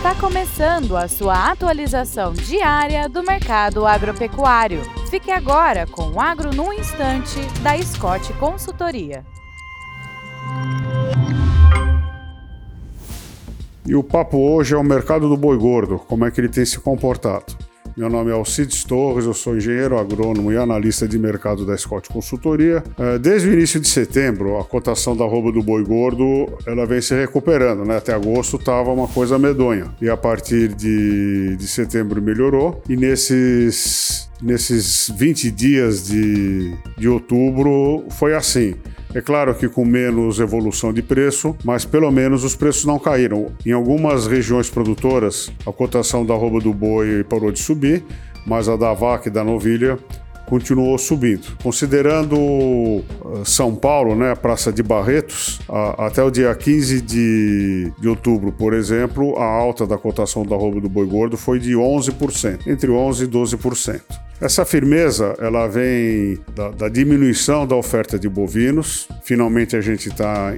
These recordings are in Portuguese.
Está começando a sua atualização diária do mercado agropecuário. Fique agora com o Agro no Instante, da Scott Consultoria. E o papo hoje é o mercado do boi gordo, como é que ele tem se comportado. Meu nome é Alcides Torres, eu sou engenheiro agrônomo e analista de mercado da Scott Consultoria. É, desde o início de setembro, a cotação da roupa do boi gordo ela vem se recuperando, né? Até agosto estava uma coisa medonha. E a partir de, de setembro melhorou. E nesses, nesses 20 dias de, de outubro foi assim. É claro que com menos evolução de preço, mas pelo menos os preços não caíram. Em algumas regiões produtoras, a cotação da roupa do boi parou de subir, mas a da vaca e da novilha continuou subindo. Considerando uh, São Paulo, né, a Praça de Barretos, a, até o dia 15 de, de outubro, por exemplo, a alta da cotação da roupa do boi gordo foi de 11%, entre 11% e 12%. Essa firmeza ela vem da, da, diminuição da oferta de bovinos. Finalmente a gente está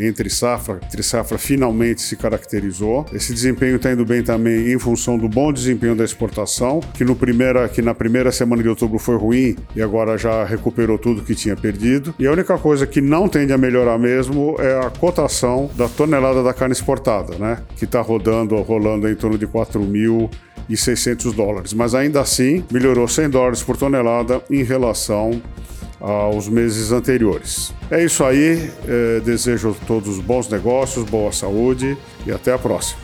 entre safra, entre safra finalmente se caracterizou. Esse desempenho está indo bem também em função do bom desempenho da exportação, que no primeira, que na primeira semana de outubro foi ruim e agora já recuperou tudo que tinha perdido. E a única coisa que não tende a melhorar mesmo é a cotação da tonelada da carne exportada, né? Que está rodando, rolando em torno de 4 mil e 600 dólares, mas ainda assim melhorou 100 dólares por tonelada em relação aos meses anteriores. É isso aí, é, desejo a todos bons negócios, boa saúde e até a próxima.